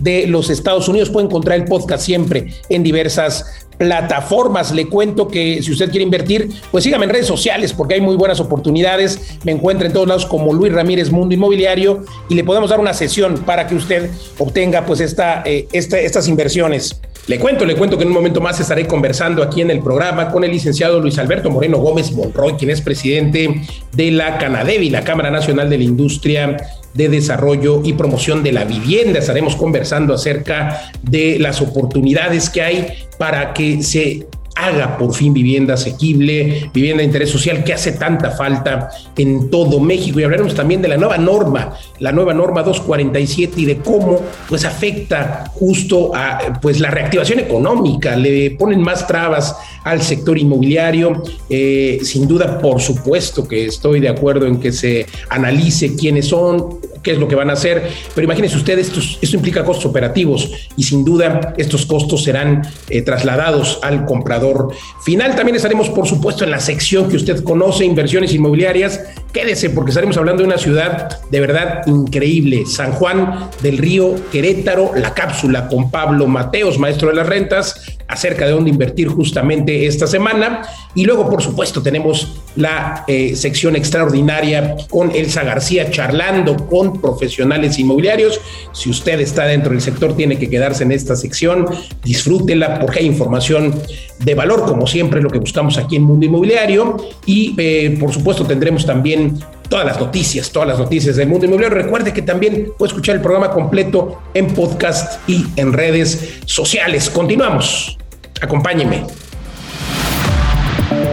de los Estados Unidos. Puede encontrar el podcast siempre en diversas plataformas. Le cuento que si usted quiere invertir, pues sígame en redes sociales porque hay muy buenas oportunidades. Me encuentra en todos lados como Luis Ramírez Mundo Inmobiliario y le podemos dar una sesión para que usted obtenga pues esta, eh, estas inversiones. Le cuento, le cuento que en un momento más estaré conversando aquí en el programa con el licenciado Luis Alberto Moreno Gómez Monroy, quien es presidente de la Canadevi, la Cámara Nacional de la Industria de Desarrollo y Promoción de la Vivienda. Estaremos conversando acerca de las oportunidades que hay para que se haga por fin vivienda asequible, vivienda de interés social que hace tanta falta en todo México. Y hablaremos también de la nueva norma, la nueva norma 247 y de cómo pues afecta justo a pues la reactivación económica, le ponen más trabas al sector inmobiliario. Eh, sin duda, por supuesto que estoy de acuerdo en que se analice quiénes son, qué es lo que van a hacer, pero imagínense ustedes, esto, implica costos operativos y sin duda estos costos serán eh, trasladados al comprador final. También estaremos, por supuesto, en la sección que usted conoce, inversiones inmobiliarias. Quédese porque estaremos hablando de una ciudad de verdad increíble, San Juan del Río, Querétaro, la cápsula con Pablo Mateos, maestro de las rentas, acerca de dónde invertir justamente esta semana. Y luego, por supuesto, tenemos la eh, sección extraordinaria con Elsa García charlando con profesionales inmobiliarios. Si usted está dentro del sector, tiene que quedarse en esta sección. Disfrútela porque hay información de valor, como siempre, lo que buscamos aquí en Mundo Inmobiliario. Y, eh, por supuesto, tendremos también todas las noticias, todas las noticias del mundo inmobiliario. Recuerde que también puede escuchar el programa completo en podcast y en redes sociales. Continuamos. Acompáñeme.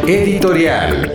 Editorial.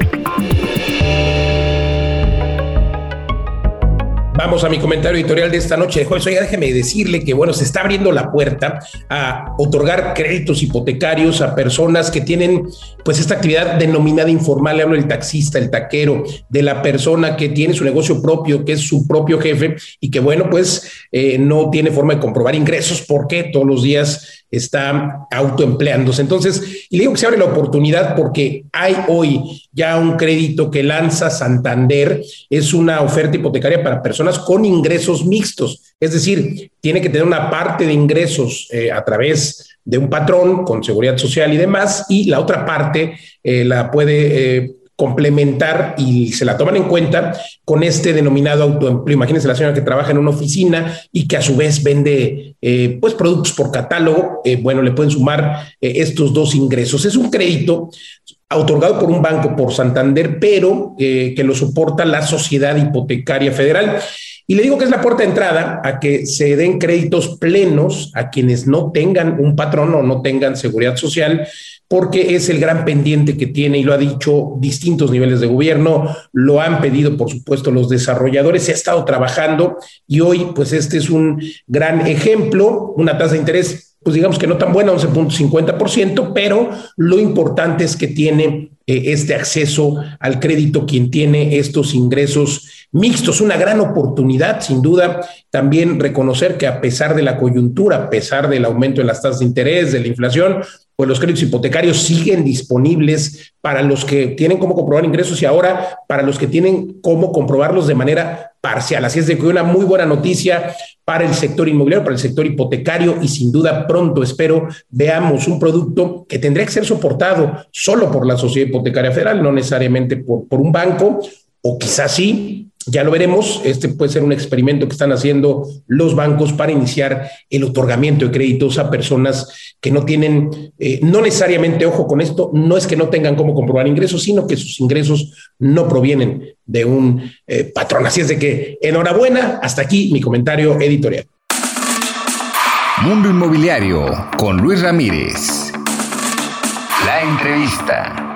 Vamos a mi comentario editorial de esta noche de jueves. Oiga, déjeme decirle que, bueno, se está abriendo la puerta a otorgar créditos hipotecarios a personas que tienen, pues, esta actividad denominada informal. Le hablo del taxista, el taquero, de la persona que tiene su negocio propio, que es su propio jefe y que, bueno, pues, eh, no tiene forma de comprobar ingresos porque todos los días está autoempleándose. Entonces, y le digo que se abre la oportunidad porque hay hoy ya un crédito que lanza Santander, es una oferta hipotecaria para personas con ingresos mixtos, es decir, tiene que tener una parte de ingresos eh, a través de un patrón con seguridad social y demás, y la otra parte eh, la puede... Eh, complementar y se la toman en cuenta con este denominado autoempleo. Imagínense la señora que trabaja en una oficina y que a su vez vende eh, pues productos por catálogo. Eh, bueno, le pueden sumar eh, estos dos ingresos. Es un crédito otorgado por un banco, por Santander, pero que lo soporta la Sociedad Hipotecaria Federal. Y le digo que es la puerta de entrada a que se den créditos plenos a quienes no tengan un patrón o no tengan seguridad social porque es el gran pendiente que tiene y lo ha dicho distintos niveles de gobierno, lo han pedido por supuesto los desarrolladores, se ha estado trabajando y hoy pues este es un gran ejemplo, una tasa de interés pues digamos que no tan buena, 11.50%, pero lo importante es que tiene eh, este acceso al crédito quien tiene estos ingresos mixtos, una gran oportunidad, sin duda, también reconocer que a pesar de la coyuntura, a pesar del aumento de las tasas de interés, de la inflación, pues los créditos hipotecarios siguen disponibles para los que tienen cómo comprobar ingresos y ahora para los que tienen cómo comprobarlos de manera parcial. Así es de que una muy buena noticia para el sector inmobiliario, para el sector hipotecario y sin duda pronto espero veamos un producto que tendría que ser soportado solo por la Sociedad Hipotecaria Federal, no necesariamente por, por un banco o quizás sí, ya lo veremos. Este puede ser un experimento que están haciendo los bancos para iniciar el otorgamiento de créditos a personas que no tienen, eh, no necesariamente, ojo con esto, no es que no tengan cómo comprobar ingresos, sino que sus ingresos no provienen de un eh, patrón. Así es de que, enhorabuena, hasta aquí mi comentario editorial. Mundo Inmobiliario con Luis Ramírez. La entrevista.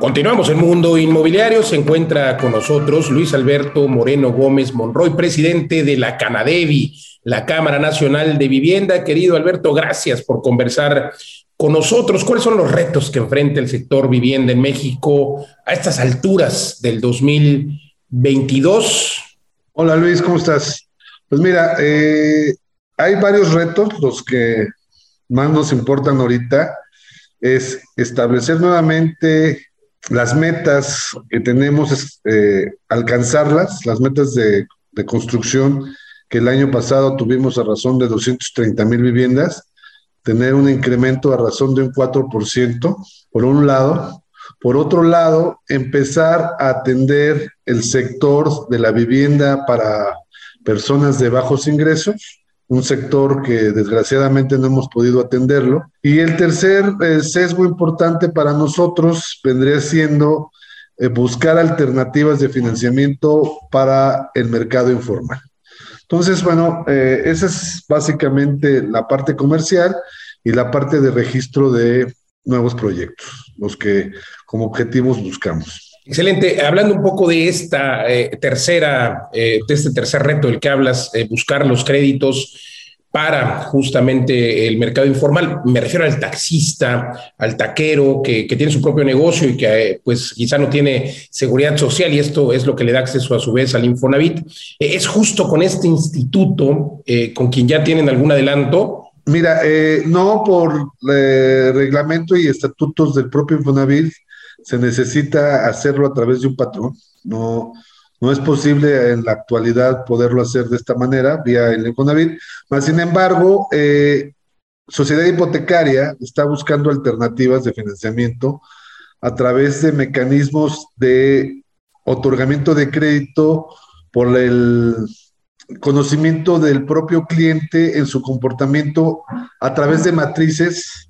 Continuamos en Mundo Inmobiliario. Se encuentra con nosotros Luis Alberto Moreno Gómez Monroy, presidente de la Canadevi, la Cámara Nacional de Vivienda. Querido Alberto, gracias por conversar con nosotros. ¿Cuáles son los retos que enfrenta el sector vivienda en México a estas alturas del 2022? Hola Luis, ¿cómo estás? Pues mira, eh, hay varios retos, los que más nos importan ahorita es establecer nuevamente las metas que tenemos es eh, alcanzarlas, las metas de, construcción que el año pasado tuvimos a razón de 230 mil viviendas, tener un incremento a razón de un 4%, por un lado. Por otro lado, empezar a atender el sector de la vivienda para personas de bajos ingresos, un sector que desgraciadamente no hemos podido atenderlo. Y el tercer eh, sesgo importante para nosotros vendría siendo eh, buscar alternativas de financiamiento para el mercado informal. Entonces, bueno, eh, esa es básicamente la parte comercial y la parte de registro de nuevos proyectos, los que como objetivos buscamos. Excelente. Hablando un poco de esta eh, tercera, eh, de este tercer reto del que hablas, eh, buscar los créditos para justamente el mercado informal. Me refiero al taxista, al taquero que, tiene su propio negocio y que pues quizá no tiene seguridad social y esto es lo que le da acceso a su vez al Infonavit. es justo con este instituto con quien ya tienen algún adelanto. Mira, no por reglamento y estatutos del propio Infonavit se necesita hacerlo a través de un patrón. No, no es posible en la actualidad poderlo hacer de esta manera, vía el Infonavit. Mas, sin embargo, eh, Sociedad Hipotecaria está buscando alternativas de financiamiento a través de mecanismos de otorgamiento de crédito por el conocimiento del propio cliente en su comportamiento a través de matrices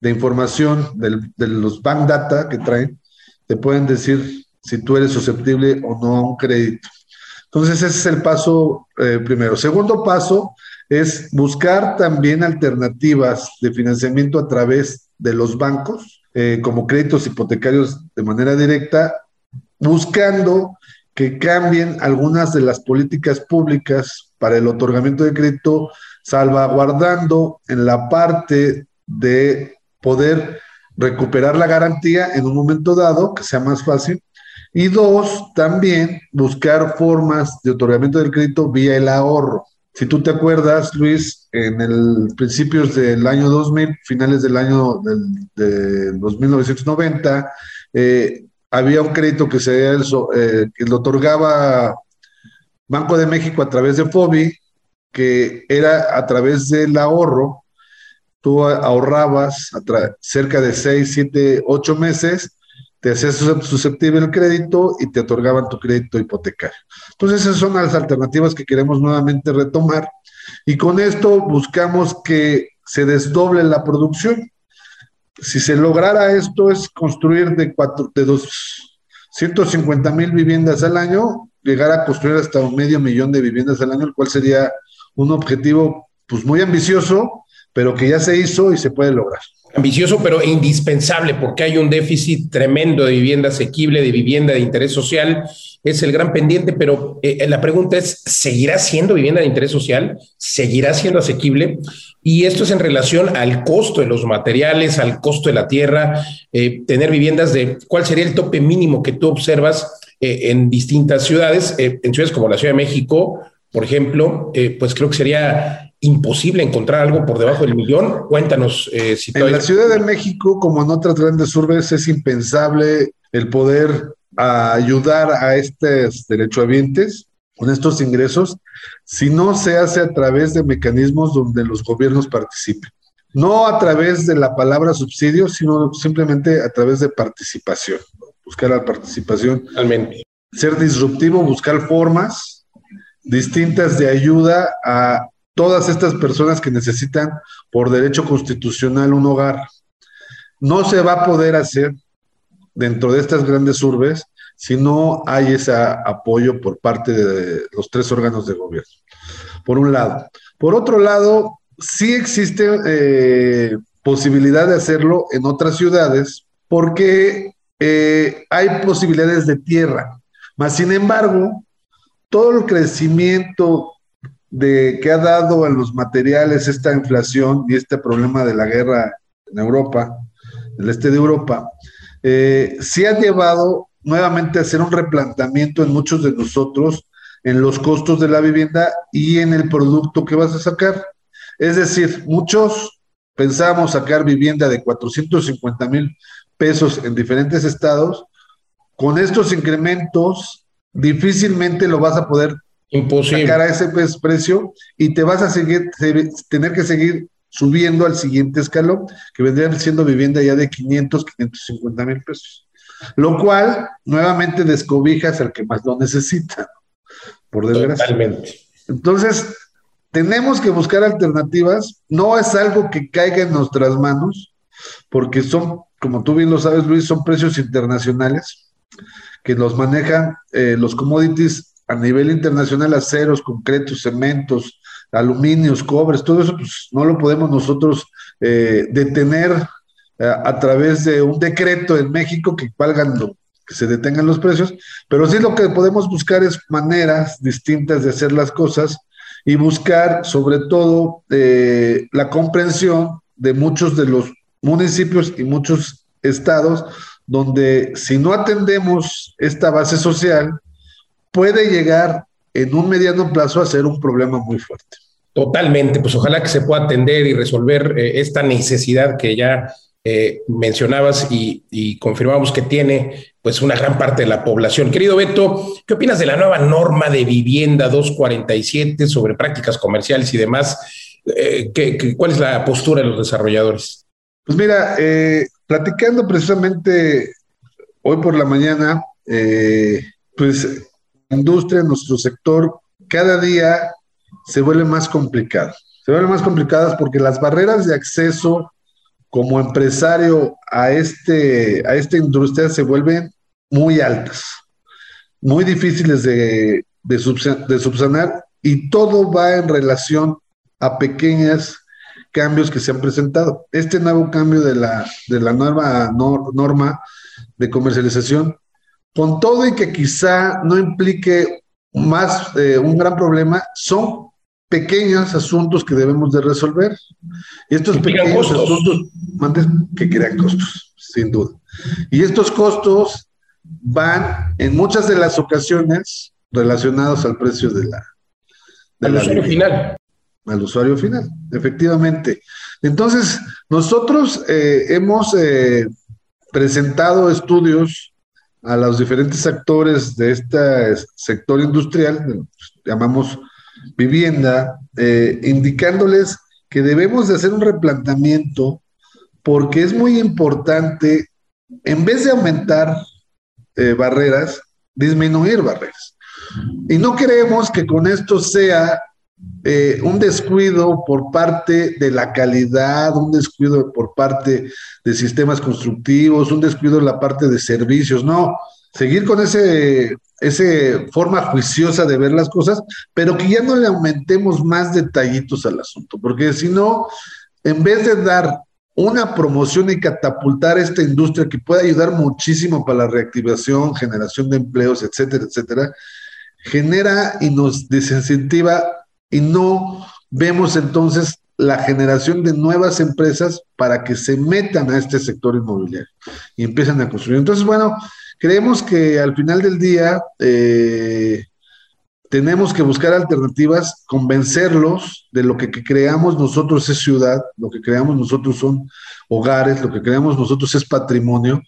de información de los bank data que traen, te pueden decir si tú eres susceptible o no a un crédito. Entonces, ese es el paso eh, primero. Segundo paso es buscar también alternativas de financiamiento a través de los bancos, eh, como créditos hipotecarios de manera directa, buscando que cambien algunas de las políticas públicas para el otorgamiento de crédito, salvaguardando en la parte de poder recuperar la garantía en un momento dado, que sea más fácil. Y dos, también buscar formas de otorgamiento del crédito vía el ahorro. Si tú te acuerdas, Luis, en el principios del año 2000, finales del año del, de 1990, eh, había un crédito que se eh, que lo otorgaba Banco de México a través de FOBI, que era a través del ahorro tú ahorrabas cerca de 6, 7, 8 meses, te hacías susceptible el crédito y te otorgaban tu crédito hipotecario. Entonces esas son las alternativas que queremos nuevamente retomar y con esto buscamos que se desdoble la producción. Si se lograra esto es construir de, cuatro, de 250 mil viviendas al año, llegar a construir hasta un medio millón de viviendas al año, el cual sería un objetivo pues muy ambicioso, pero que ya se hizo y se puede lograr. Ambicioso, pero indispensable, porque hay un déficit tremendo de vivienda asequible, de vivienda de interés social. Es el gran pendiente, pero eh, la pregunta es, ¿seguirá siendo vivienda de interés social? ¿Seguirá siendo asequible? Y esto es en relación al costo de los materiales, al costo de la tierra, eh, tener viviendas de cuál sería el tope mínimo que tú observas eh, en distintas ciudades, en ciudades como la Ciudad de México, por ejemplo, pues creo que sería imposible encontrar algo por debajo del millón. Cuéntanos eh, si En la Ciudad de México, como en otras grandes urbes, es impensable el poder ayudar a estos derechohabientes con estos ingresos si no se hace a través de mecanismos donde los gobiernos participen. No a través de la palabra subsidio, sino simplemente a través de participación. Buscar la participación. Ser disruptivo, buscar formas distintas de ayuda a todas estas personas que necesitan por derecho constitucional un hogar. No se va a poder hacer dentro de estas grandes urbes si no hay ese apoyo por parte de los tres órganos de gobierno, por un lado. Por otro lado, sí existe eh, posibilidad de hacerlo en otras ciudades porque eh, hay posibilidades de tierra. Mas, sin embargo, todo el crecimiento de que ha dado a los materiales esta inflación y este problema de la guerra en Europa, en el este de Europa, eh, sí ha llevado nuevamente a hacer un replanteamiento en muchos de nosotros en los costos de la vivienda y en el producto que vas a sacar. Es decir, muchos pensamos sacar vivienda de 450 mil pesos en diferentes estados. Con estos incrementos, difícilmente lo vas a poder sacar a ese precio y te vas a seguir, tener que seguir subiendo al siguiente escalón, que vendrían siendo vivienda ya de 500, 550 mil pesos. Lo cual nuevamente descobijas al que más lo necesita, por desgracia. Totalmente. Entonces, tenemos que buscar alternativas. No es algo que caiga en nuestras manos, porque son, como tú bien lo sabes, Luis, son precios internacionales que los manejan eh, los commodities a nivel internacional, aceros, concretos, cementos, aluminios, cobres, todo eso, pues no lo podemos nosotros eh, detener eh, a través de un decreto en México que valgan se detengan los precios, pero sí lo que podemos buscar es maneras distintas de hacer las cosas y buscar sobre todo eh, la comprensión de muchos de los municipios y muchos estados donde si no atendemos esta base social, puede llegar en un mediano plazo a ser un problema muy fuerte. Totalmente, pues ojalá que se pueda atender y resolver eh, esta necesidad que ya eh, mencionabas y, confirmamos que tiene pues una gran parte de la población. Querido Beto, ¿qué opinas de la nueva norma de vivienda 247 sobre prácticas comerciales y demás? Eh, cuál es la postura de los desarrolladores? Pues mira, eh, platicando precisamente hoy por la mañana, pues industria, nuestro sector, cada día se vuelve más complicado. Se vuelve más complicadas porque las barreras de acceso como empresario a, este, a esta industria se vuelven muy altas, muy difíciles de, de, subsanar y todo va en relación a pequeños cambios que se han presentado. Este nuevo cambio de la, de la nueva norma de comercialización, con todo y que quizá no implique más eh, un gran problema, son pequeños asuntos que debemos de resolver. Y estos pequeños asuntos que crean costos, sin duda. Y estos costos van en muchas de las ocasiones relacionados al precio de la... al usuario final. Al usuario final, efectivamente. Entonces, nosotros eh, hemos eh, presentado estudios a los diferentes actores de este sector industrial, llamamos vivienda, eh, indicándoles que debemos de hacer un replanteamiento porque es muy importante, en vez de aumentar eh, barreras, disminuir barreras. Y no queremos que con esto sea eh, un descuido por parte de la calidad, un descuido por parte de sistemas constructivos, un descuido en la parte de servicios, no, seguir con ese, ese forma juiciosa de ver las cosas, pero que ya no le aumentemos más detallitos al asunto, porque si no, en vez de dar una promoción y catapultar esta industria que puede ayudar muchísimo para la reactivación, generación de empleos, etcétera, etcétera, genera y nos desincentiva y no vemos entonces la generación de nuevas empresas para que se metan a este sector inmobiliario y empiecen a construir. Entonces, bueno, creemos que al final del día eh, tenemos que buscar alternativas, convencerlos de lo que, creamos nosotros es ciudad, lo que creamos nosotros son hogares, lo que creamos nosotros es patrimonio,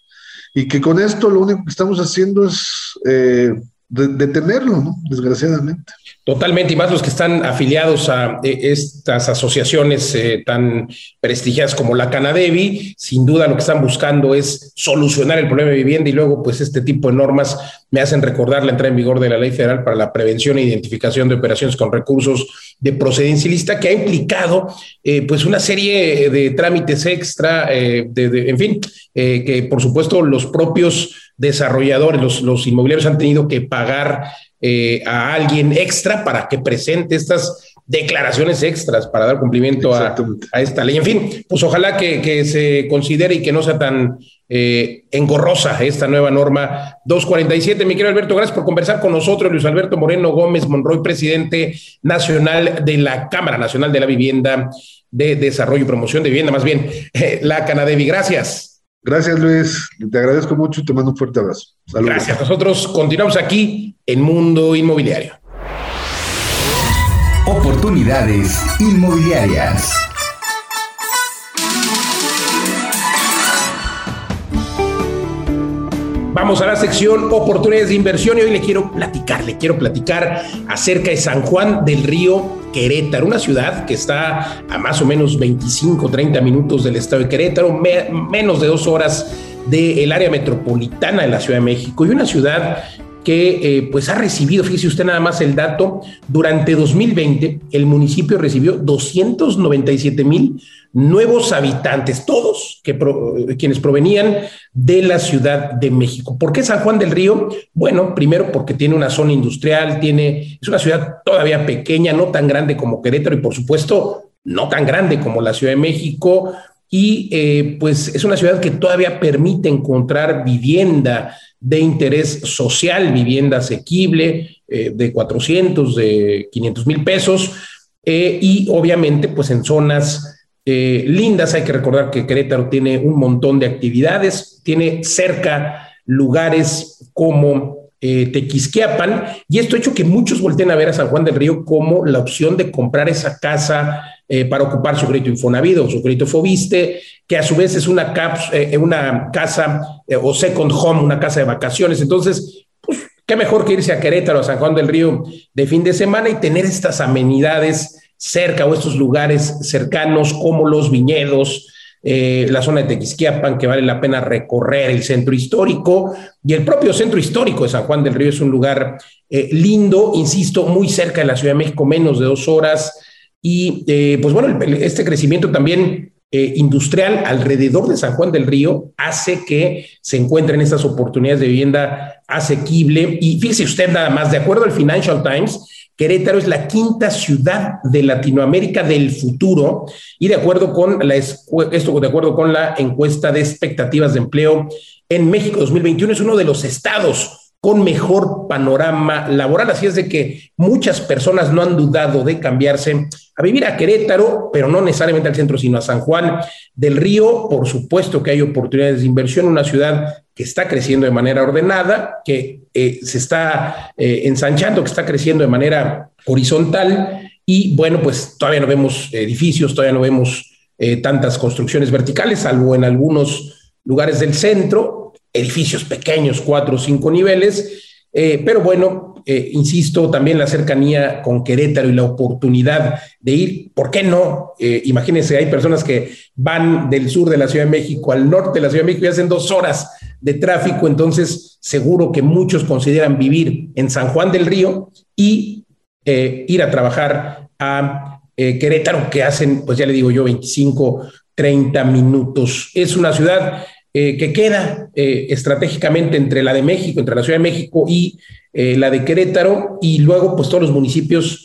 y que con esto lo único que estamos haciendo es eh, detenerlo, ¿no? Desgraciadamente. Totalmente, y más los que están afiliados a eh, estas asociaciones eh, tan prestigiadas como la Canadevi, sin duda lo que están buscando es solucionar el problema de vivienda y luego pues este tipo de normas me hacen recordar la entrada en vigor de la Ley Federal para la Prevención e Identificación de Operaciones con Recursos de Procedencia Ilícita, que ha implicado eh, pues una serie de trámites extra, de, en fin, que por supuesto los propios desarrolladores, los, los inmobiliarios han tenido que pagar eh, a alguien extra para que presente estas declaraciones extras para dar cumplimiento a, esta ley. En fin, pues ojalá que, se considere y que no sea tan eh, engorrosa esta nueva norma 247. Mi querido Alberto, gracias por conversar con nosotros. Luis Alberto Moreno Gómez Monroy, presidente nacional de la Cámara Nacional de la Vivienda de Desarrollo y Promoción de Vivienda, más bien la Canadevi. Gracias. Gracias, Luis. Te agradezco mucho y te mando un fuerte abrazo. Saludos. Gracias. Nosotros continuamos aquí en Mundo Inmobiliario. Oportunidades inmobiliarias. Vamos a la sección oportunidades de inversión y hoy le quiero platicar, le quiero platicar acerca de San Juan del Río Querétaro, una ciudad que está a más o menos 25, 30 minutos del estado de Querétaro, menos de dos horas del área metropolitana de la Ciudad de México y una ciudad que eh, pues ha recibido, fíjese usted nada más el dato, durante 2020 el municipio recibió 297 mil nuevos habitantes, todos que quienes provenían de la Ciudad de México. ¿Por qué San Juan del Río? Bueno, primero porque tiene una zona industrial, tiene, es una ciudad todavía pequeña, no tan grande como Querétaro y por supuesto no tan grande como la Ciudad de México. Y eh, pues es una ciudad que todavía permite encontrar vivienda de interés social, vivienda asequible eh, de 400, de 500 mil pesos. Eh, y obviamente pues en zonas lindas. Hay que recordar que Querétaro tiene un montón de actividades, tiene cerca lugares como Tequisquiapan, y esto ha hecho que muchos volteen a ver a San Juan del Río como la opción de comprar esa casa eh, para ocupar su crédito Infonavit o su crédito Fobiste, que a su vez es una, una casa o second home, una casa de vacaciones. Entonces, pues, qué mejor que irse a Querétaro, a San Juan del Río de fin de semana y tener estas amenidades cerca o estos lugares cercanos como los viñedos, eh, la zona de Tequisquiapan, que vale la pena recorrer el centro histórico y el propio centro histórico de San Juan del Río es un lugar eh, lindo, insisto, muy cerca de la Ciudad de México, menos de dos horas. Y eh, pues bueno, este crecimiento también industrial alrededor de San Juan del Río hace que se encuentren estas oportunidades de vivienda asequible. Y fíjese usted nada más, de acuerdo al Financial Times, Querétaro es la quinta ciudad de Latinoamérica del futuro y de acuerdo con la esto de acuerdo con la encuesta de expectativas de empleo en México 2021 es uno de los estados con mejor panorama laboral. Así es de que muchas personas no han dudado de cambiarse a vivir a Querétaro, pero no necesariamente al centro, sino a San Juan del Río. Por supuesto que hay oportunidades de inversión, una ciudad que está creciendo de manera ordenada, que eh, se está eh, ensanchando, que está creciendo de manera horizontal. Y bueno, pues todavía no vemos edificios, todavía no vemos eh, tantas construcciones verticales, salvo en algunos lugares del centro, edificios pequeños, cuatro o cinco niveles, eh, pero bueno, eh, insisto, también la cercanía con Querétaro y la oportunidad de ir, ¿por qué no? Eh, imagínense, hay personas que van del sur de la Ciudad de México al norte de la Ciudad de México y hacen dos horas de tráfico, entonces seguro que muchos consideran vivir en San Juan del Río y ir a trabajar a Querétaro, que hacen, pues ya le digo yo, 25, 30 minutos. Es una ciudad eh, que queda eh, estratégicamente entre la de México, entre la Ciudad de México y eh, la de Querétaro, y luego pues todos los municipios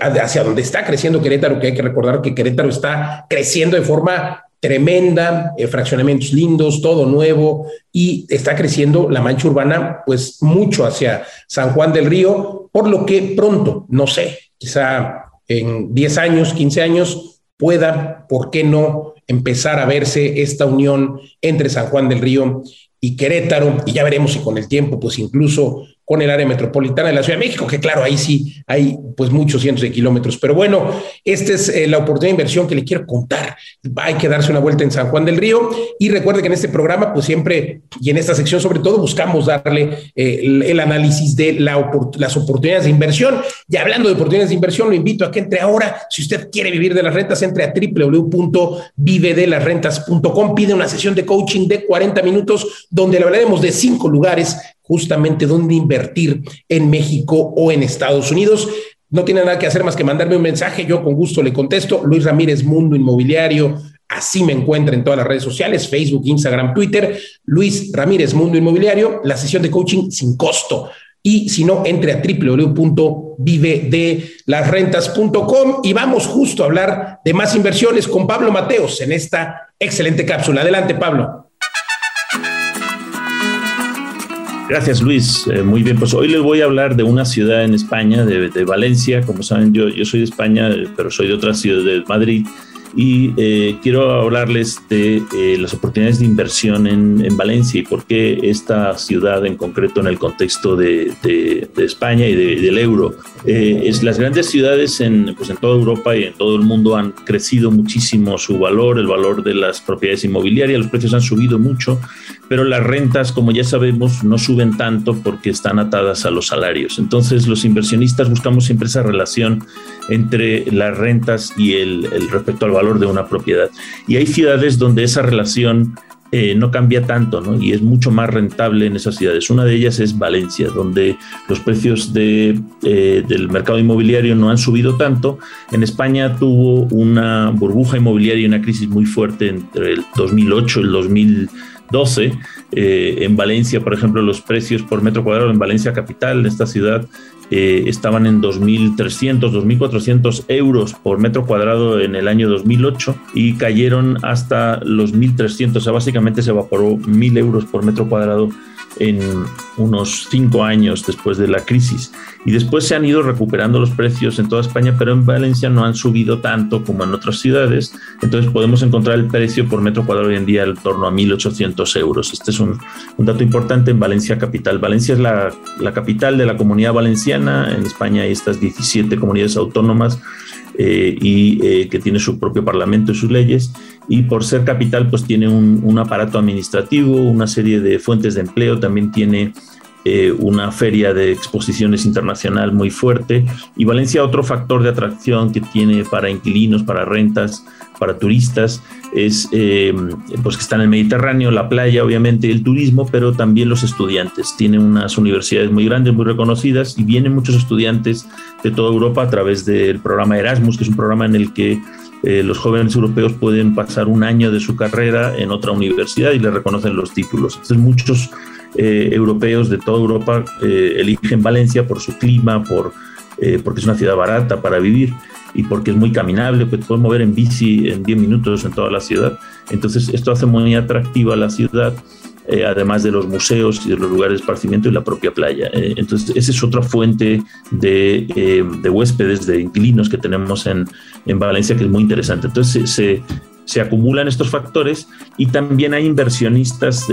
hacia donde está creciendo Querétaro, que hay que recordar que Querétaro está creciendo de forma tremenda, fraccionamientos lindos, todo nuevo, y está creciendo la mancha urbana pues mucho hacia San Juan del Río, por lo que pronto, no sé, quizá en 10 años, 15 años, pueda, ¿por qué no? Empezar a verse esta unión entre San Juan del Río y Querétaro, y ya veremos si con el tiempo, pues incluso con el área metropolitana de la Ciudad de México, que claro, ahí sí hay pues muchos cientos de kilómetros. Pero bueno, esta es eh, la oportunidad de inversión que le quiero contar. Hay que darse una vuelta en San Juan del Río y recuerde que en este programa, pues siempre, y en esta sección sobre todo, buscamos darle eh, el, análisis de las oportunidades de inversión. Y hablando de oportunidades de inversión, lo invito a que entre ahora, si usted quiere vivir de las rentas, entre a www.vivedelasrentas.com, pide una sesión de coaching de 40 minutos donde le hablaremos de cinco lugares justamente donde invertir en México o en Estados Unidos. No tiene nada que hacer más que mandarme un mensaje, yo con gusto le contesto. Luis Ramírez, Mundo Inmobiliario, así me encuentra en todas las redes sociales, Facebook, Instagram, Twitter. Luis Ramírez, Mundo Inmobiliario, la sesión de coaching sin costo. Y si no, entre a www.vivedelasrentas.com y vamos justo a hablar de más inversiones con Pablo Mateos en esta excelente cápsula. Adelante, Pablo. Gracias Luis, eh, muy bien, pues hoy les voy a hablar de una ciudad en España, de, de Valencia, como saben yo, yo soy de España, pero soy de otra ciudad, de Madrid, y eh, quiero hablarles de eh, las oportunidades de inversión en, en, Valencia y por qué esta ciudad en concreto en el contexto de, de, de España y del euro. Eh, es, las grandes ciudades en, pues en toda Europa y en todo el mundo han crecido muchísimo su valor, el valor de las propiedades inmobiliarias, los precios han subido mucho, pero las rentas, como ya sabemos, no suben tanto porque están atadas a los salarios. Entonces los inversionistas buscamos siempre esa relación entre las rentas y el, respecto al valor de una propiedad. Y hay ciudades donde esa relación eh, no cambia tanto ¿no? y es mucho más rentable en esas ciudades. Una de ellas es Valencia, donde los precios de, eh, del mercado inmobiliario no han subido tanto. En España tuvo una burbuja inmobiliaria y una crisis muy fuerte entre el 2008 y el 2012. Eh, en Valencia, por ejemplo, los precios por metro cuadrado en Valencia capital, en esta ciudad, eh, estaban en 2.300, 2.400 euros por metro cuadrado en el año 2008 y cayeron hasta los 1.300, o sea, básicamente se evaporó 1.000 euros por metro cuadrado en unos cinco años después de la crisis. Y después se han ido recuperando los precios en toda España, pero en Valencia no han subido tanto como en otras ciudades. Entonces podemos encontrar el precio por metro cuadrado hoy en día en torno a 1.800 euros. Este es un, un, dato importante en Valencia capital. Valencia es la, la capital de la comunidad valenciana. En España hay estas 17 comunidades autónomas eh, y eh, que tiene su propio parlamento y sus leyes. Y por ser capital pues tiene un, aparato administrativo, una serie de fuentes de empleo, también tiene eh, una feria de exposiciones internacional muy fuerte. Y Valencia otro factor de atracción que tiene para inquilinos, para rentas, para turistas es eh, pues que está en el Mediterráneo, la playa, obviamente, el turismo, pero también los estudiantes. Tiene unas universidades muy grandes, muy reconocidas y vienen muchos estudiantes de toda Europa a través del programa Erasmus, que es un programa en el que eh, los jóvenes europeos pueden pasar un año de su carrera en otra universidad y les reconocen los títulos. Entonces muchos eh, europeos de toda Europa eh, eligen Valencia por su clima, por, eh, porque es una ciudad barata para vivir y porque es muy caminable, pues puedes mover en bici en 10 minutos en toda la ciudad. Entonces esto hace muy atractiva la ciudad, eh, además de los museos y de los lugares de esparcimiento y la propia playa. Eh, entonces esa es otra fuente de, eh, de, huéspedes, de inquilinos que tenemos en, en Valencia que es muy interesante. Entonces se, se acumulan estos factores y también hay inversionistas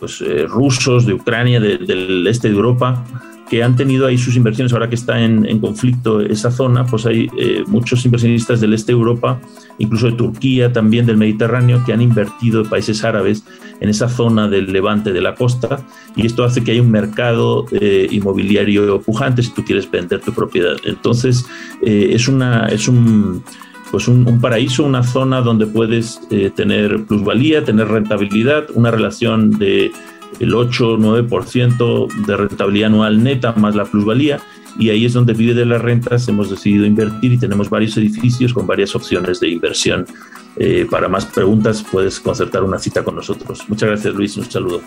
pues, rusos, de Ucrania, de, del este de Europa, que han tenido ahí sus inversiones, ahora que está en, en conflicto esa zona, pues hay eh, muchos inversionistas del este de Europa, incluso de Turquía, también del Mediterráneo, que han invertido países árabes en esa zona del levante de la costa, y esto hace que haya un mercado eh, inmobiliario pujante si tú quieres vender tu propiedad. Entonces, eh, es, una, es un pues un, paraíso, una zona donde puedes tener plusvalía, tener rentabilidad, una relación de el 8 o 9% de rentabilidad anual neta más la plusvalía y ahí es donde vive de las rentas hemos decidido invertir y tenemos varios edificios con varias opciones de inversión. Eh, para más preguntas puedes concertar una cita con nosotros. Muchas gracias Luis, un saludo.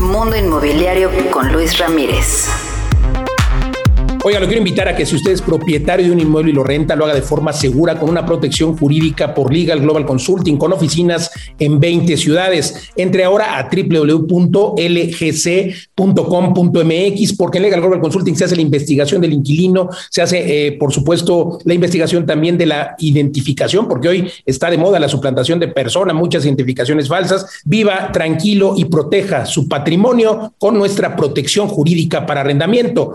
Mundo Inmobiliario con Luis Ramírez. Oiga, lo quiero invitar a que si usted es propietario de un inmueble y lo renta, lo haga de forma segura, con una protección jurídica por Legal Global Consulting, con oficinas en 20 ciudades. Entre ahora a www.lgc.com.mx porque en Legal Global Consulting se hace la investigación del inquilino, se hace, eh, por supuesto, la investigación también de la identificación, porque hoy está de moda la suplantación de personas, muchas identificaciones falsas. Viva tranquilo y proteja su patrimonio con nuestra protección jurídica para arrendamiento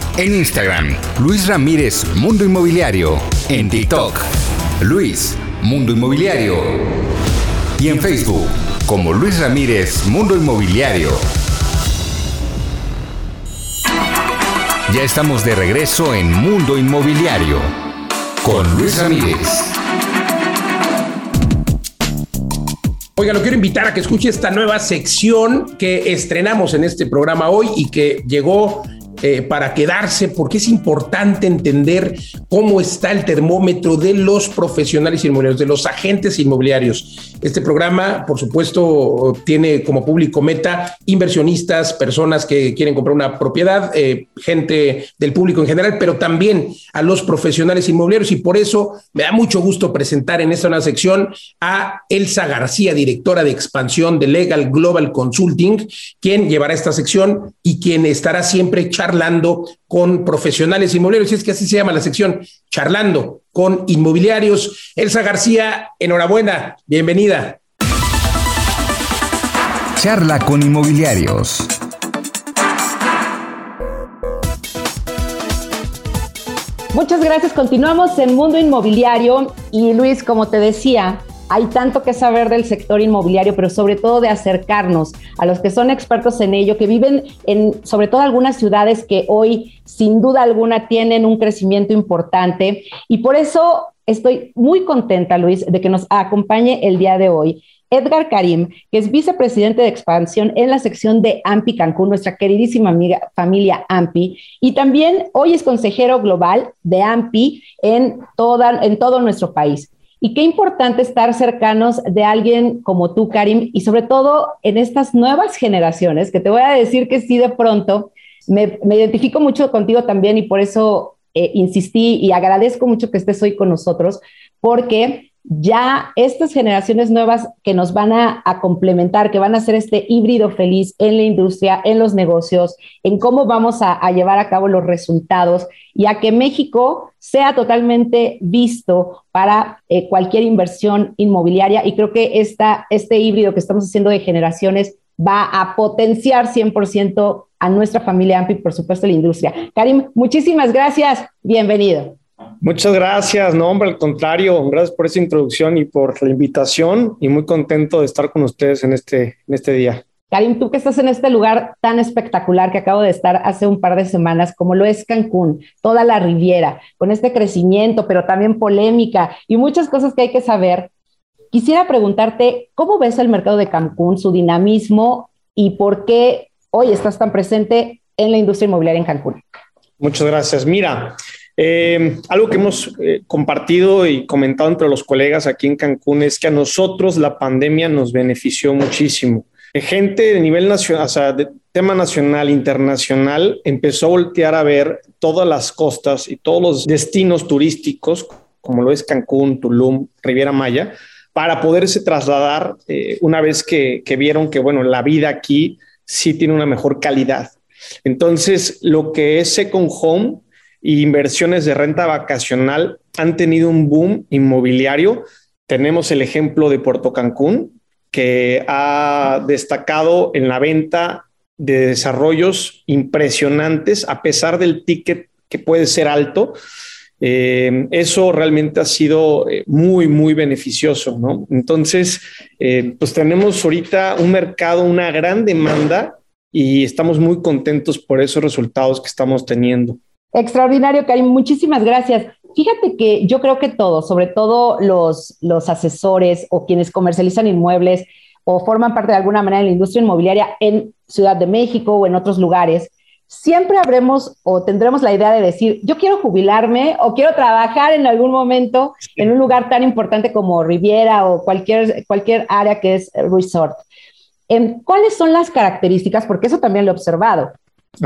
En Instagram, Luis Ramírez Mundo Inmobiliario. En TikTok, Luis Mundo Inmobiliario. Y en Facebook, como Luis Ramírez Mundo Inmobiliario. Ya estamos de regreso en Mundo Inmobiliario con Luis Ramírez. Oiga, lo quiero invitar a que escuche esta nueva sección que estrenamos en este programa hoy y que llegó eh, para quedarse, porque es importante entender cómo está el termómetro de los profesionales inmobiliarios, de los agentes inmobiliarios. Este programa, por supuesto, tiene como público meta inversionistas, personas que quieren comprar una propiedad, eh, gente del público en general, pero también a los profesionales inmobiliarios. Y por eso me da mucho gusto presentar en esta nueva sección a Elsa García, directora de expansión de Legal Global Consulting, quien llevará esta sección y quien estará siempre charlando con profesionales inmobiliarios, y es que así se llama la sección, charlando con inmobiliarios. Elsa García, enhorabuena, bienvenida. Charla con inmobiliarios. Muchas gracias. Continuamos en Mundo Inmobiliario y Luis, como te decía, hay tanto que saber del sector inmobiliario, pero sobre todo de acercarnos a los que son expertos en ello, que viven en sobre todo algunas ciudades que hoy sin duda alguna tienen un crecimiento importante. Y por eso estoy muy contenta, Luis, de que nos acompañe el día de hoy. Edgar Karim, que es vicepresidente de expansión en la sección de AMPI Cancún, nuestra queridísima amiga, familia AMPI, y también hoy es consejero global de AMPI en, toda, en todo nuestro país. Y qué importante estar cercanos de alguien como tú, Karim, y sobre todo en estas nuevas generaciones, que te voy a decir que sí de pronto, me, identifico mucho contigo también y por eso eh, insistí y agradezco mucho que estés hoy con nosotros, porque ya estas generaciones nuevas que nos van a, complementar, que van a hacer este híbrido feliz en la industria, en los negocios, en cómo vamos a, llevar a cabo los resultados y a que México sea totalmente visto para eh, cualquier inversión inmobiliaria. Y creo que esta, este híbrido que estamos haciendo de generaciones va a potenciar 100% a nuestra familia AMPI, por supuesto, la industria. Karim, muchísimas gracias. Bienvenido. Muchas gracias, no, hombre, al contrario, gracias por esa introducción y por la invitación y muy contento de estar con ustedes en este, en este día. Karim, tú que estás en este lugar tan espectacular que acabo de estar hace un par de semanas, como lo es Cancún, toda la Riviera, con este crecimiento, pero también polémica y muchas cosas que hay que saber, quisiera preguntarte, ¿cómo ves el mercado de Cancún, su dinamismo y por qué hoy estás tan presente en la industria inmobiliaria en Cancún? Muchas gracias. Mira, eh, algo que hemos eh, compartido y comentado entre los colegas aquí en Cancún es que a nosotros la pandemia nos benefició muchísimo. Gente de nivel nacional, o sea, de tema nacional, internacional, empezó a voltear a ver todas las costas y todos los destinos turísticos, como lo es Cancún, Tulum, Riviera Maya, para poderse trasladar eh, una vez que, que vieron que, bueno, la vida aquí sí tiene una mejor calidad. Entonces, lo que es Second Home inversiones de renta vacacional han tenido un boom inmobiliario. Tenemos el ejemplo de Puerto Cancún, que ha destacado en la venta de desarrollos impresionantes, a pesar del ticket que puede ser alto. Eh, eso realmente ha sido eh, muy, muy beneficioso, ¿no? Entonces, eh, pues tenemos ahorita un mercado, una gran demanda y estamos muy contentos por esos resultados que estamos teniendo. Extraordinario, Karim. Muchísimas gracias. Fíjate que yo creo que todos, sobre todo los, los asesores o quienes comercializan inmuebles, o forman parte de alguna manera de la industria inmobiliaria en Ciudad de México o en otros lugares, siempre habremos o tendremos la idea de decir, yo quiero jubilarme o quiero trabajar en algún momento en un lugar tan importante como Riviera o cualquier, cualquier área que es resort. ¿Cuáles son las características? Porque eso también lo he observado.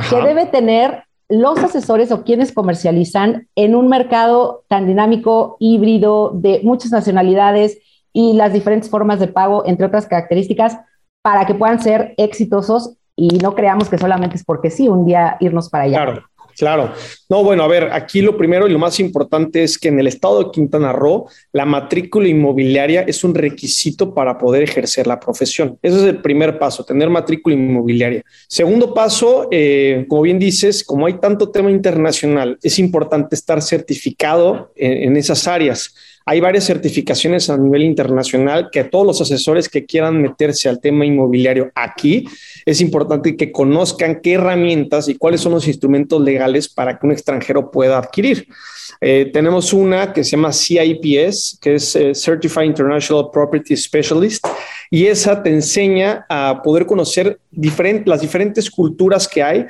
Que debe tener los asesores o quienes comercializan en un mercado tan dinámico, híbrido, de muchas nacionalidades y las diferentes formas de pago, entre otras características, para que puedan ser exitosos y no creamos que solamente es porque sí, un día irnos para allá. Claro. Claro. No, bueno, a ver, aquí lo primero y lo más importante es que en el estado de Quintana Roo la matrícula inmobiliaria es un requisito para poder ejercer la profesión. Ese es el primer paso, tener matrícula inmobiliaria. Segundo paso, eh, como bien dices, como hay tanto tema internacional, es importante estar certificado en esas áreas. Hay varias certificaciones a nivel internacional que todos los asesores que quieran meterse al tema inmobiliario aquí, es importante que conozcan qué herramientas y cuáles son los instrumentos legales para que un extranjero pueda adquirir. Eh, tenemos una que se llama CIPS, que es eh, Certified International Property Specialist, y esa te enseña a poder conocer las diferentes culturas que hay.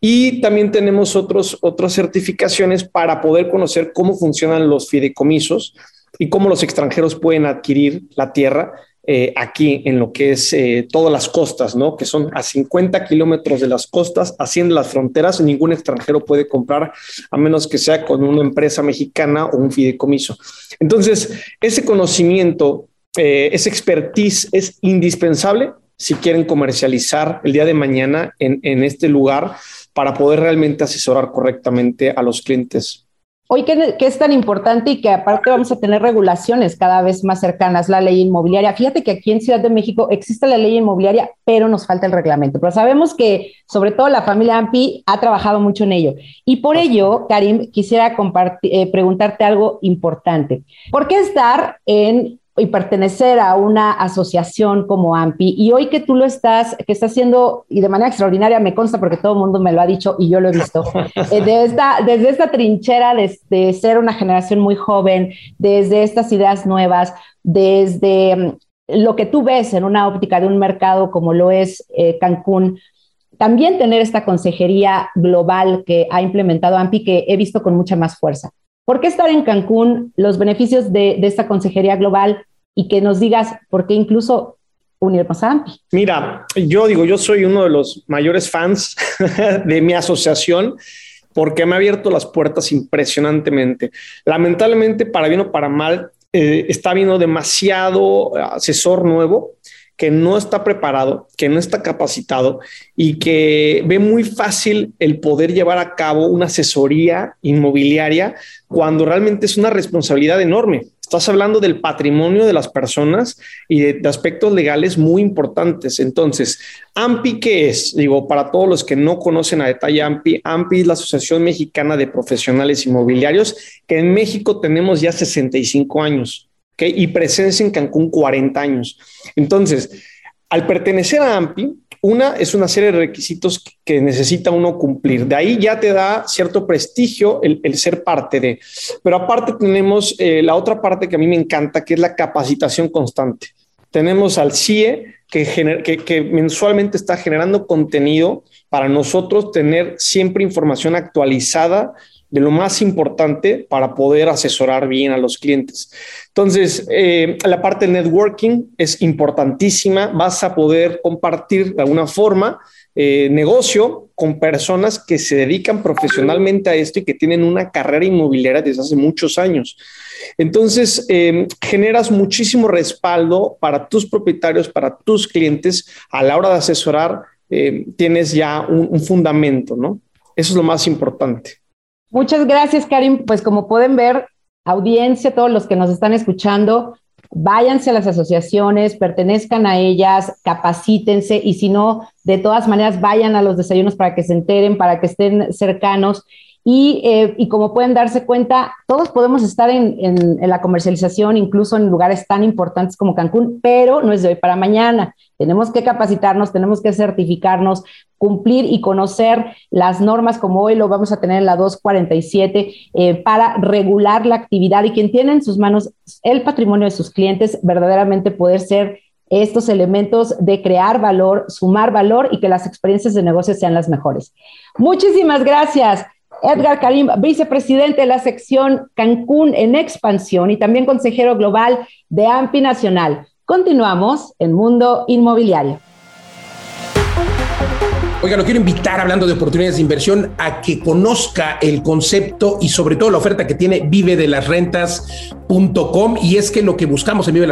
Y también tenemos otros, otras certificaciones para poder conocer cómo funcionan los fideicomisos y cómo los extranjeros pueden adquirir la tierra eh, aquí en lo que es eh, todas las costas, ¿no? Que son a 50 kilómetros de las costas, haciendo las fronteras, ningún extranjero puede comprar a menos que sea con una empresa mexicana o un fideicomiso. Entonces, ese conocimiento, eh, expertise es indispensable si quieren comercializar el día de mañana en este lugar para poder realmente asesorar correctamente a los clientes. Hoy, ¿qué, es tan importante y que aparte vamos a tener regulaciones cada vez más cercanas, la ley inmobiliaria? Fíjate que aquí en Ciudad de México existe la ley inmobiliaria, pero nos falta el reglamento. Pero sabemos que sobre todo la familia AMPI ha trabajado mucho en ello. Y por ello, Karim, quisiera eh, preguntarte algo importante. ¿Por qué estar en y pertenecer a una asociación como AMPI. Y hoy que tú lo estás, que estás haciendo, y de manera extraordinaria, me consta porque todo el mundo me lo ha dicho y yo lo he visto, eh, de esta, desde esta trinchera de, ser una generación muy joven, desde estas ideas nuevas, desde mm, lo que tú ves en una óptica de un mercado como lo es eh, Cancún, también tener esta consejería global que ha implementado AMPI que he visto con mucha más fuerza. ¿Por qué estar en Cancún? Los beneficios de, de esta consejería global y que nos digas por qué incluso unirnos a. Mira, yo digo, yo soy uno de los mayores fans de mi asociación porque me ha abierto las puertas impresionantemente. Lamentablemente, para bien o para mal, eh, está viendo demasiado asesor nuevo que no está preparado, que no está capacitado y que ve muy fácil el poder llevar a cabo una asesoría inmobiliaria cuando realmente es una responsabilidad enorme. Estás hablando del patrimonio de las personas y de, aspectos legales muy importantes. Entonces, AMPI, ¿qué es? Digo, para todos los que no conocen a detalle AMPI, AMPI es la Asociación Mexicana de Profesionales Inmobiliarios, que en México tenemos ya 65 años y presencia en Cancún 40 años. Entonces, al pertenecer a AMPI, una es una serie de requisitos que necesita uno cumplir. De ahí ya te da cierto prestigio el, ser parte de. Pero aparte tenemos eh, la otra parte que a mí me encanta, que es la capacitación constante. Tenemos al CIE, que, que mensualmente está generando contenido para nosotros tener siempre información actualizada de lo más importante para poder asesorar bien a los clientes. Entonces, eh, la parte de networking es importantísima. Vas a poder compartir de alguna forma eh, negocio con personas que se dedican profesionalmente a esto y que tienen una carrera inmobiliaria desde hace muchos años. Entonces, eh, generas muchísimo respaldo para tus propietarios, para tus clientes a la hora de asesorar. tienes ya un, un fundamento, ¿no? Eso es lo más importante. Muchas gracias, Karim. Pues como pueden ver, audiencia, todos los que nos están escuchando, váyanse a las asociaciones, pertenezcan a ellas, capacítense y si no, de todas maneras, vayan a los desayunos para que se enteren, para que estén cercanos. Y, eh, como pueden darse cuenta, todos podemos estar en, en, la comercialización, incluso en lugares tan importantes como Cancún, pero no es de hoy para mañana. Tenemos que capacitarnos, tenemos que certificarnos, cumplir y conocer las normas como hoy lo vamos a tener en la 247 eh, para regular la actividad y quien tiene en sus manos el patrimonio de sus clientes, verdaderamente poder ser estos elementos de crear valor, sumar valor y que las experiencias de negocio sean las mejores. Muchísimas gracias. Edgar Karim, vicepresidente de la sección Cancún en expansión y también consejero global de AMPI Nacional. Continuamos en Mundo Inmobiliario. Oiga, lo quiero invitar, hablando de oportunidades de inversión, a que conozca el concepto y sobre todo la oferta que tiene Vive. Y es que lo que buscamos en Vive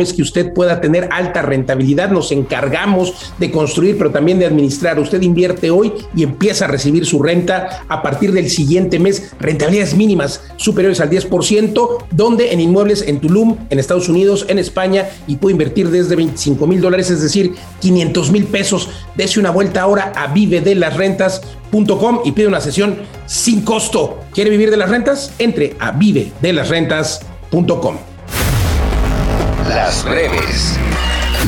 es que usted pueda tener alta rentabilidad. Nos encargamos de construir, pero también de administrar. Usted invierte hoy y empieza a recibir su renta a partir del siguiente mes. Rentabilidades mínimas superiores al 10%, donde en inmuebles en Tulum, en Estados Unidos, en España, y puede invertir desde 25 mil dólares, es decir, 500 mil pesos. Dese una vuelta ahora a vive de las rentas.com y pide una sesión sin costo. ¿Quiere vivir de las rentas? Entre a vive de las rentas.com. Las breves.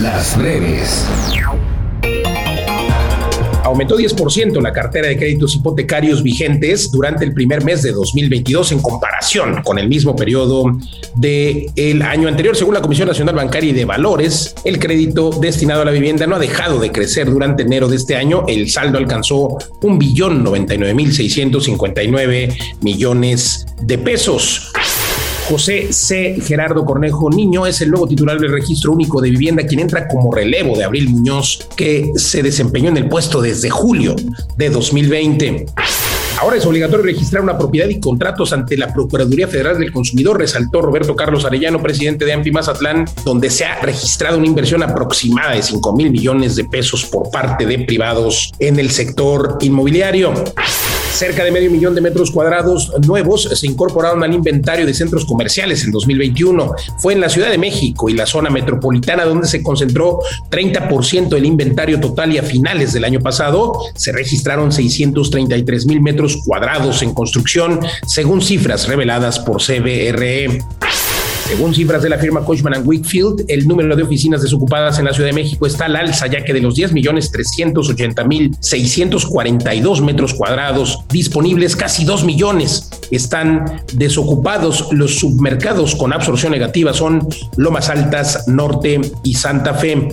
Las breves aumentó 10% la cartera de créditos hipotecarios vigentes durante el primer mes de 2022 en comparación con el mismo periodo del año anterior. Según la Comisión Nacional Bancaria y de Valores, el crédito destinado a la vivienda no ha dejado de crecer durante enero de este año. El saldo alcanzó un billón 99 mil 659 millones de pesos. José C. Gerardo Cornejo Niño es el nuevo titular del registro único de vivienda, quien entra como relevo de Abril Muñoz, que se desempeñó en el puesto desde julio de 2020. Ahora es obligatorio registrar una propiedad y contratos ante la Procuraduría Federal del Consumidor, resaltó Roberto Carlos Arellano, presidente de AMPI Mazatlán, donde se ha registrado una inversión aproximada de 5 mil millones de pesos por parte de privados en el sector inmobiliario. Cerca de medio millón de metros cuadrados nuevos se incorporaron al inventario de centros comerciales en 2021. Fue en la Ciudad de México y la zona metropolitana donde se concentró 30% del inventario total y a finales del año pasado se registraron 633 mil metros cuadrados en construcción, según cifras reveladas por CBRE. Según cifras de la firma Cushman Wakefield, el número de oficinas desocupadas en la Ciudad de México está al alza, ya que de los 10 millones 380 mil 642 metros cuadrados disponibles, casi 2 millones están desocupados. Los submercados con absorción negativa son Lomas Altas, Norte y Santa Fe.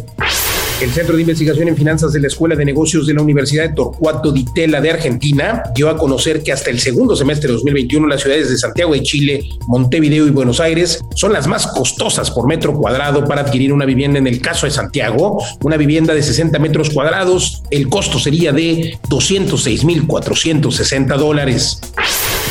El Centro de Investigación en Finanzas de la Escuela de Negocios de la Universidad de Torcuato Di Tella de Argentina dio a conocer que hasta el segundo semestre de 2021 las ciudades de Santiago de Chile, Montevideo y Buenos Aires son las más costosas por metro cuadrado para adquirir una vivienda. En el caso de Santiago, una vivienda de 60 metros cuadrados, el costo sería de 206.460 dólares.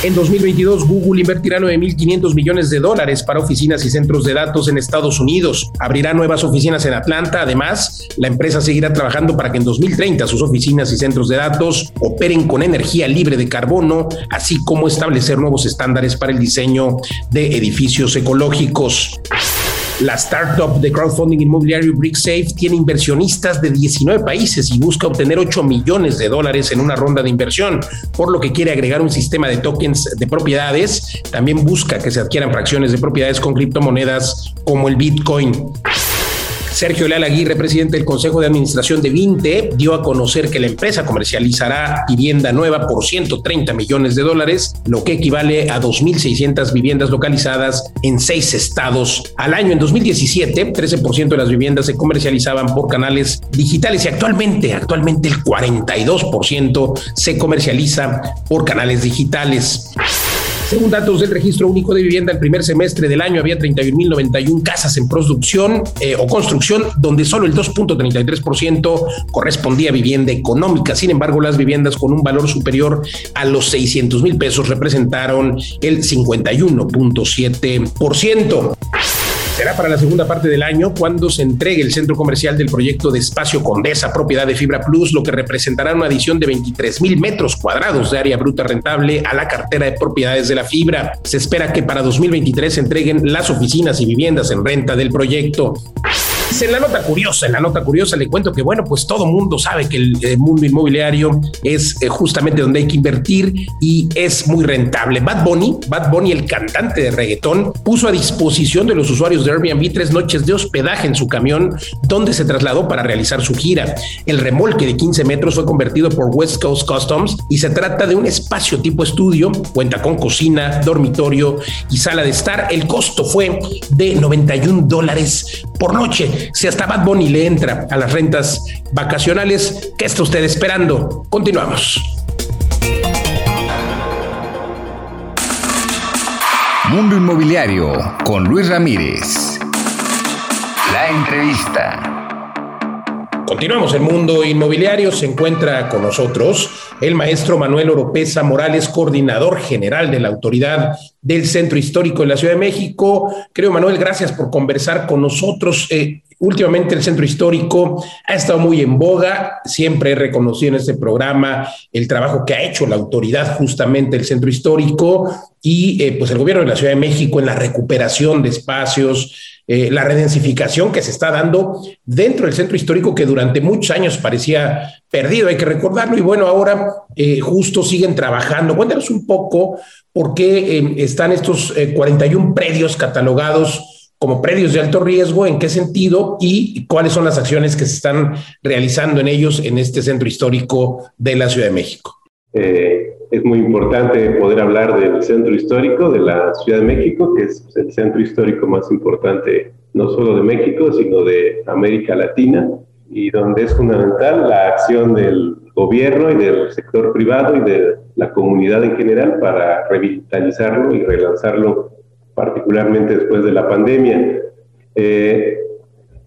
En 2022, Google invertirá 9.500 millones de dólares para oficinas y centros de datos en Estados Unidos. Abrirá nuevas oficinas en Atlanta. Además, la empresa seguirá trabajando para que en 2030 sus oficinas y centros de datos operen con energía libre de carbono, así como establecer nuevos estándares para el diseño de edificios ecológicos. La startup de crowdfunding inmobiliario BrickSafe tiene inversionistas de 19 países y busca obtener 8 millones de dólares en una ronda de inversión, por lo que quiere agregar un sistema de tokens de propiedades. También busca que se adquieran fracciones de propiedades con criptomonedas como el Bitcoin. Sergio Leal Aguirre, presidente del Consejo de Administración de Vinte, dio a conocer que la empresa comercializará vivienda nueva por 130 millones de dólares, lo que equivale a 2.600 viviendas localizadas en seis estados al año. En 2017, 13% de las viviendas se comercializaban por canales digitales y actualmente, actualmente el 42% se comercializa por canales digitales. Según datos del Registro Único de Vivienda, el primer semestre del año había 31.091 casas en producción eh, o construcción, donde solo el 2.33% correspondía a vivienda económica. Sin embargo, las viviendas con un valor superior a los 600 mil pesos representaron el 51.7%. Será para la segunda parte del año cuando se entregue el centro comercial del proyecto de Espacio Condesa, propiedad de Fibra Plus, lo que representará una adición de 23 mil metros cuadrados de área bruta rentable a la cartera de propiedades de la fibra. Se espera que para 2023 se entreguen las oficinas y viviendas en renta del proyecto. En la nota curiosa, en la nota curiosa le cuento que, bueno, pues todo mundo sabe que el, mundo inmobiliario es eh, justamente donde hay que invertir y es muy rentable. Bad Bunny, Bad Bunny, el cantante de reggaetón, puso a disposición de los usuarios de Airbnb tres noches de hospedaje en su camión donde se trasladó para realizar su gira. El remolque de 15 metros fue convertido por West Coast Customs y se trata de un espacio tipo estudio, cuenta con cocina, dormitorio y sala de estar. El costo fue de 91 dólares por noche. Si hasta Bad Bunny le entra a las rentas vacacionales, ¿qué está usted esperando? Continuamos. Mundo Inmobiliario con Luis Ramírez. La entrevista. Continuamos el mundo inmobiliario. Se encuentra con nosotros el maestro Manuel Oropesa Morales, coordinador general de la autoridad del Centro Histórico de la Ciudad de México. Creo, Manuel, gracias por conversar con nosotros. Eh, últimamente el Centro Histórico ha estado muy en boga. Siempre he reconocido en este programa el trabajo que ha hecho la autoridad justamente del Centro Histórico y eh, pues el gobierno de la Ciudad de México en la recuperación de espacios eh, la redensificación que se está dando dentro del centro histórico que durante muchos años parecía perdido, hay que recordarlo, y bueno, ahora eh, justo siguen trabajando. Cuéntanos un poco por qué están estos 41 predios catalogados como predios de alto riesgo, en qué sentido y cuáles son las acciones que se están realizando en ellos en este centro histórico de la Ciudad de México. es muy importante poder hablar del centro histórico de la Ciudad de México, que es el centro histórico más importante no solo de México, sino de América Latina, y donde es fundamental la acción del gobierno y del sector privado y de la comunidad en general para revitalizarlo y relanzarlo, particularmente después de la pandemia. Eh,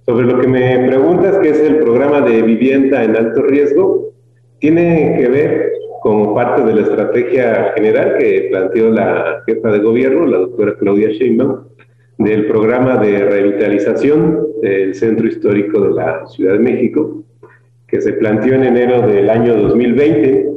sobre lo que me preguntas, que es el programa de vivienda en alto riesgo, tiene que ver como parte de la estrategia general que planteó la jefa de gobierno, la doctora Claudia Sheinbaum, del programa de revitalización del Centro Histórico de la Ciudad de México, que se planteó en enero del año 2020,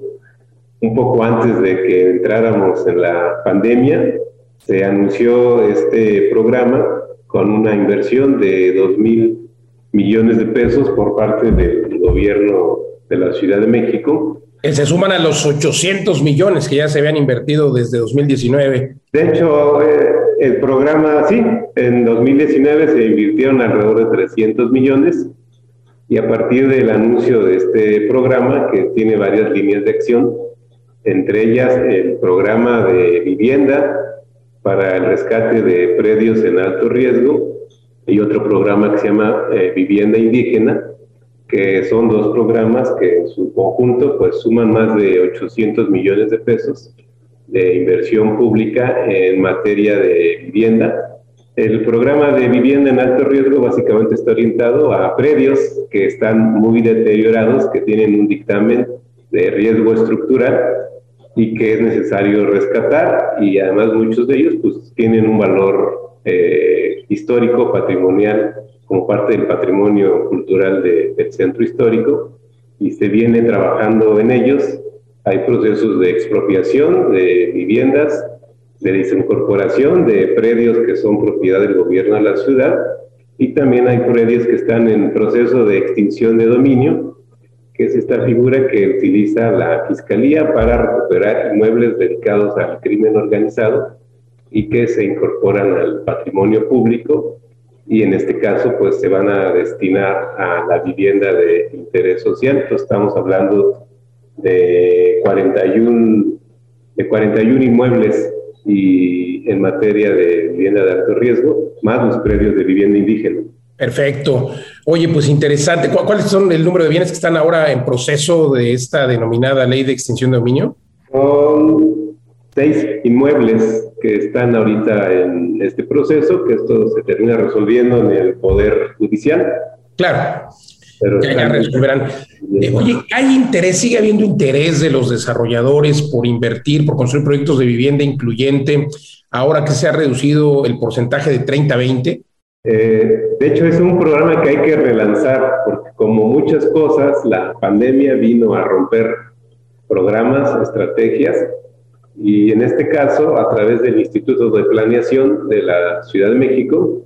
un poco antes de que entráramos en la pandemia, se anunció este programa con una inversión de 2 mil millones de pesos por parte del gobierno de la Ciudad de México que se suman a los 800 millones que ya se habían invertido desde 2019. De hecho, eh, el programa, sí, en 2019 se invirtieron alrededor de 300 millones y a partir del anuncio de este programa, que tiene varias líneas de acción, entre ellas el programa de vivienda para el rescate de predios en alto riesgo y otro programa que se llama eh, Vivienda Indígena, que son dos programas que en su conjunto pues suman más de 800 millones de pesos de inversión pública en materia de vivienda. El programa de vivienda en alto riesgo básicamente está orientado a predios que están muy deteriorados, que tienen un dictamen de riesgo estructural y que es necesario rescatar y además muchos de ellos pues tienen un valor eh, histórico, patrimonial como parte del patrimonio cultural del centro histórico y se viene trabajando en ellos. Hay procesos de expropiación de viviendas, de desincorporación de predios que son propiedad del gobierno de la ciudad y también hay predios que están en proceso de extinción de dominio, que es esta figura que utiliza la Fiscalía para recuperar inmuebles dedicados al crimen organizado y que se incorporan al patrimonio público y en este caso pues se van a destinar a la vivienda de interés social. Entonces estamos hablando de 41, de 41 inmuebles y en materia de vivienda de alto riesgo, más los predios de vivienda indígena. Perfecto. Oye, pues interesante. ¿Cuáles son el número de bienes que están ahora en proceso de esta denominada ley de extinción de dominio? Son seis inmuebles que están ahorita en este proceso, que esto se termina resolviendo en el Poder Judicial. Claro. Pero ya, resolverán. Eh, oye, ¿hay interés, sigue habiendo interés de los desarrolladores por invertir, por construir proyectos de vivienda incluyente, ahora que se ha reducido el porcentaje de 30 a 20? Eh, de hecho, es un programa que hay que relanzar, porque como muchas cosas, la pandemia vino a romper programas, estrategias, y en este caso, a través del Instituto de Planeación de la Ciudad de México,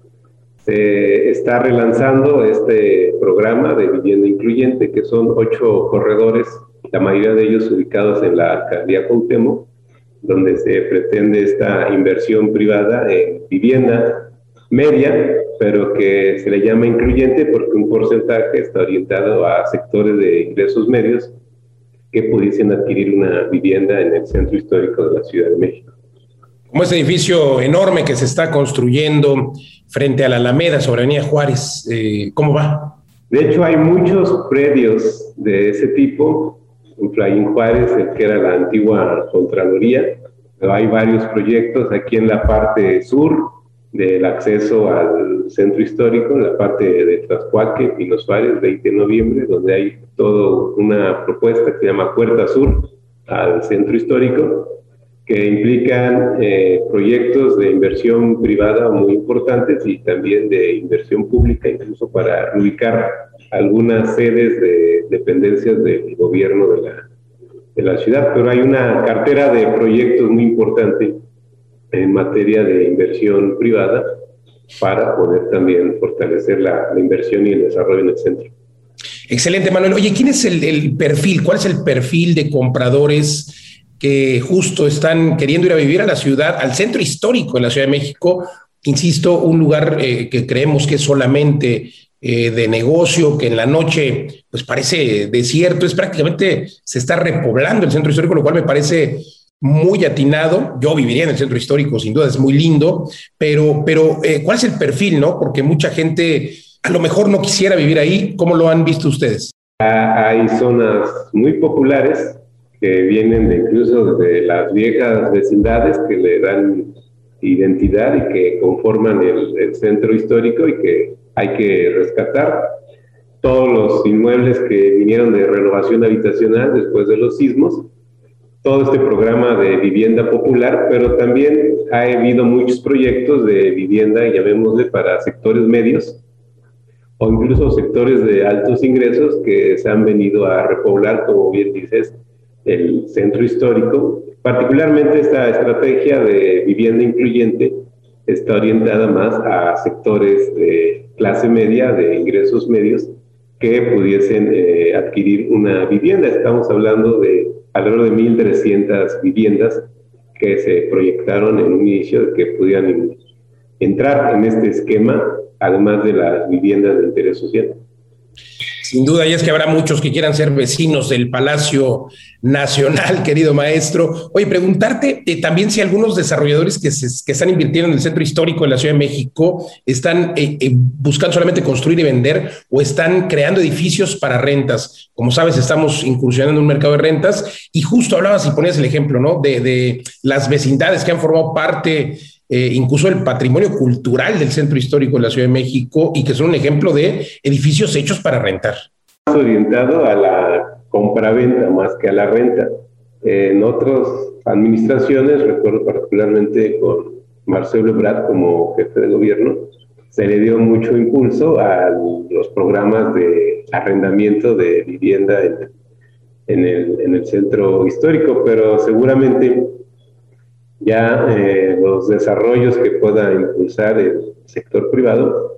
se está relanzando este programa de vivienda incluyente, que son ocho corredores, la mayoría de ellos ubicados en la alcaldía Cuauhtémoc, donde se pretende esta inversión privada en vivienda media, pero que se le llama incluyente porque un porcentaje está orientado a sectores de ingresos medios que pudiesen adquirir una vivienda en el centro histórico de la Ciudad de México. como este edificio enorme que se está construyendo frente a la Alameda sobre Avenida Juárez. Eh, ¿Cómo va? De hecho, hay muchos predios de ese tipo. En Flayín Juárez, el que era la antigua Contraloría, pero hay varios proyectos aquí en la parte sur del acceso al centro histórico, en la parte de Tlaxcuaque, Pino Suárez, 20 de noviembre, donde hay toda una propuesta que se llama Puerta Sur al centro histórico, que implican eh, proyectos de inversión privada muy importantes y también de inversión pública, incluso para ubicar algunas sedes de dependencias del gobierno de la, de la ciudad. Pero hay una cartera de proyectos muy importante en materia de inversión privada para poder también fortalecer la, inversión y el desarrollo en el centro. Excelente, Manuel. Oye, ¿quién es el, perfil? ¿Cuál es el perfil de compradores? que justo están queriendo ir a vivir a la ciudad, al centro histórico de la Ciudad de México, insisto, un lugar eh, que creemos que es solamente eh, de negocio, que en la noche pues parece desierto, es prácticamente se está repoblando el centro histórico, lo cual me parece muy atinado. Yo viviría en el centro histórico, sin duda, es muy lindo, pero, pero eh, ¿cuál es el perfil, no? Porque mucha gente a lo mejor no quisiera vivir ahí. ¿Cómo lo han visto ustedes? Ah, hay zonas muy populares que vienen de incluso de las viejas vecindades que le dan identidad y que conforman el, centro histórico y que hay que rescatar. Todos los inmuebles que vinieron de renovación habitacional después de los sismos, todo este programa de vivienda popular, pero también ha habido muchos proyectos de vivienda, llamémosle, para sectores medios o incluso sectores de altos ingresos que se han venido a repoblar, como bien dices, el centro histórico. Particularmente esta estrategia de vivienda incluyente está orientada más a sectores de clase media, de ingresos medios, que pudiesen eh, adquirir una vivienda. Estamos hablando de alrededor de 1.300 viviendas que se proyectaron en un inicio que pudieran entrar en este esquema, además de las viviendas de interés social. Sin duda, y es que habrá muchos que quieran ser vecinos del Palacio Nacional, querido maestro. Oye, preguntarte eh, también si algunos desarrolladores que, que, están invirtiendo en el centro histórico de la Ciudad de México están eh, eh, buscando solamente construir y vender o están creando edificios para rentas. Como sabes, estamos incursionando en un mercado de rentas y justo hablabas y ponías el ejemplo, ¿no? De, de las vecindades que han formado parte eh, incluso el patrimonio cultural del centro histórico de la Ciudad de México y que son un ejemplo de edificios hechos para rentar. Orientado a la compraventa más que a la renta. en otras administraciones, recuerdo particularmente con Marcelo Ebrard como jefe de gobierno, se le dio mucho impulso a los programas de arrendamiento de vivienda en, el, en el centro histórico, pero seguramente ya eh, los desarrollos que pueda impulsar el sector privado,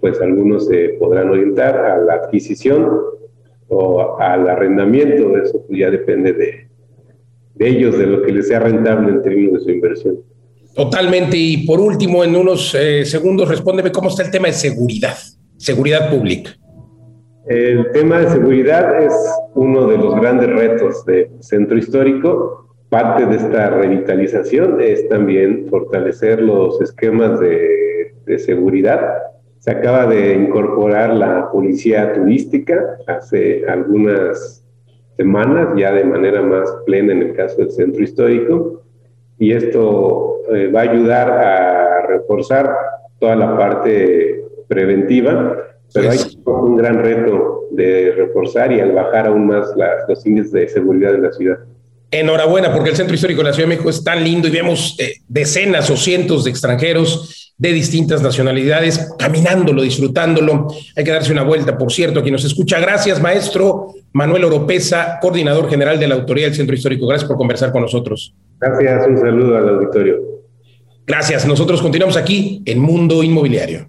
pues algunos se podrán orientar a la adquisición o al arrendamiento, eso ya depende de, ellos, de lo que les sea rentable en términos de su inversión. Totalmente. Y por último, en unos eh, segundos, respóndeme cómo está el tema de seguridad, seguridad pública. El tema de seguridad es uno de los grandes retos del centro histórico Parte de esta revitalización es también fortalecer los esquemas de, de seguridad. Se acaba de incorporar la policía turística hace algunas semanas, ya de manera más plena en el caso del centro histórico, y esto eh, va a ayudar a reforzar toda la parte preventiva, pero hay un gran reto de reforzar y al bajar aún más los índices de seguridad de la ciudad. Enhorabuena, porque el Centro Histórico de la Ciudad de México es tan lindo y vemos eh, decenas o cientos de extranjeros de distintas nacionalidades caminándolo, disfrutándolo. Hay que darse una vuelta, por cierto, a quien nos escucha. Gracias, maestro Manuel Oropesa, coordinador general de la Autoridad del Centro Histórico. Gracias por conversar con nosotros. Gracias, un saludo al auditorio. Gracias, nosotros continuamos aquí en Mundo Inmobiliario.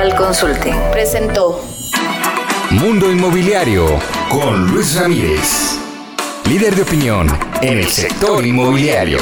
Global Consulting. Presentó. Mundo Inmobiliario con Luis Ramírez, líder de opinión en el sector inmobiliario.